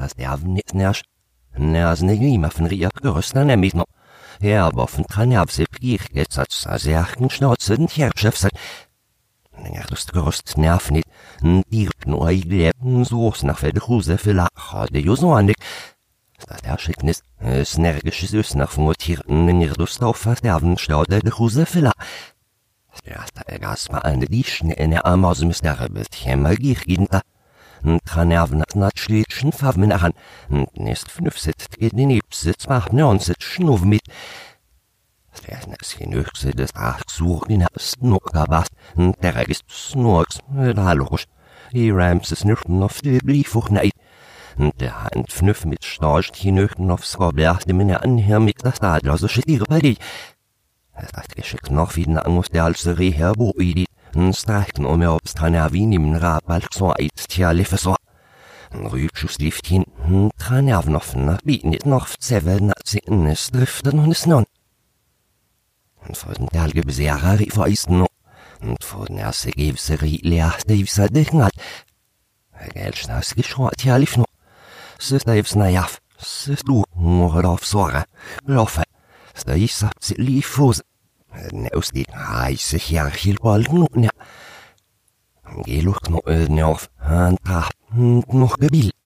hast der nicht nervt. Nervs nicht immer von Rier gerüsten nämlich noch. Ja, aber von Tranervse Pier jetzt als Serchen Schnauze den Herrschaft sein. Ja, das gerüst nerv nicht. Die nur leben so nach der Huse für Lacher, der jo so andig. Das Erschicknis, es nergisches Ös nach von Tierten in ihr Lust auf Verderben staude der Huse Lacher. Ja, da gas mal an die Schne in der Arm aus dem Sterbet, hämmer gehen da. Tranerven nat schleetschen Famen an, nest fünf sitzt geht den Ipsitz macht ne und sitzt schnuff mit. es genügse des Ach such in Snocker was, der ist Snorks, da logisch. Die Rams ist nüchten auf die neid. Der Hand fnüff mit Storch die nüchten aufs Roblach, dem in der Anhör mit das shit ihre bei dich. Hat geschickt noch wie den Angus der als Reher så eit tja liffe så. Rübschus lift hin, tran avnoffen, binit noch zevel na zinnes driften hun snon. For den dalge beserer i feisten no, for den erste gevseri leaste ivsa dekngal. Gelschnas geschroat tja liff no. Søster ivsna jaff, søst du, morad av såre, loffe. Sta isa, sit liv fosen. Neusdi haise hierchil balden ja. Geluch no ödne auf, han ta, noch gebil.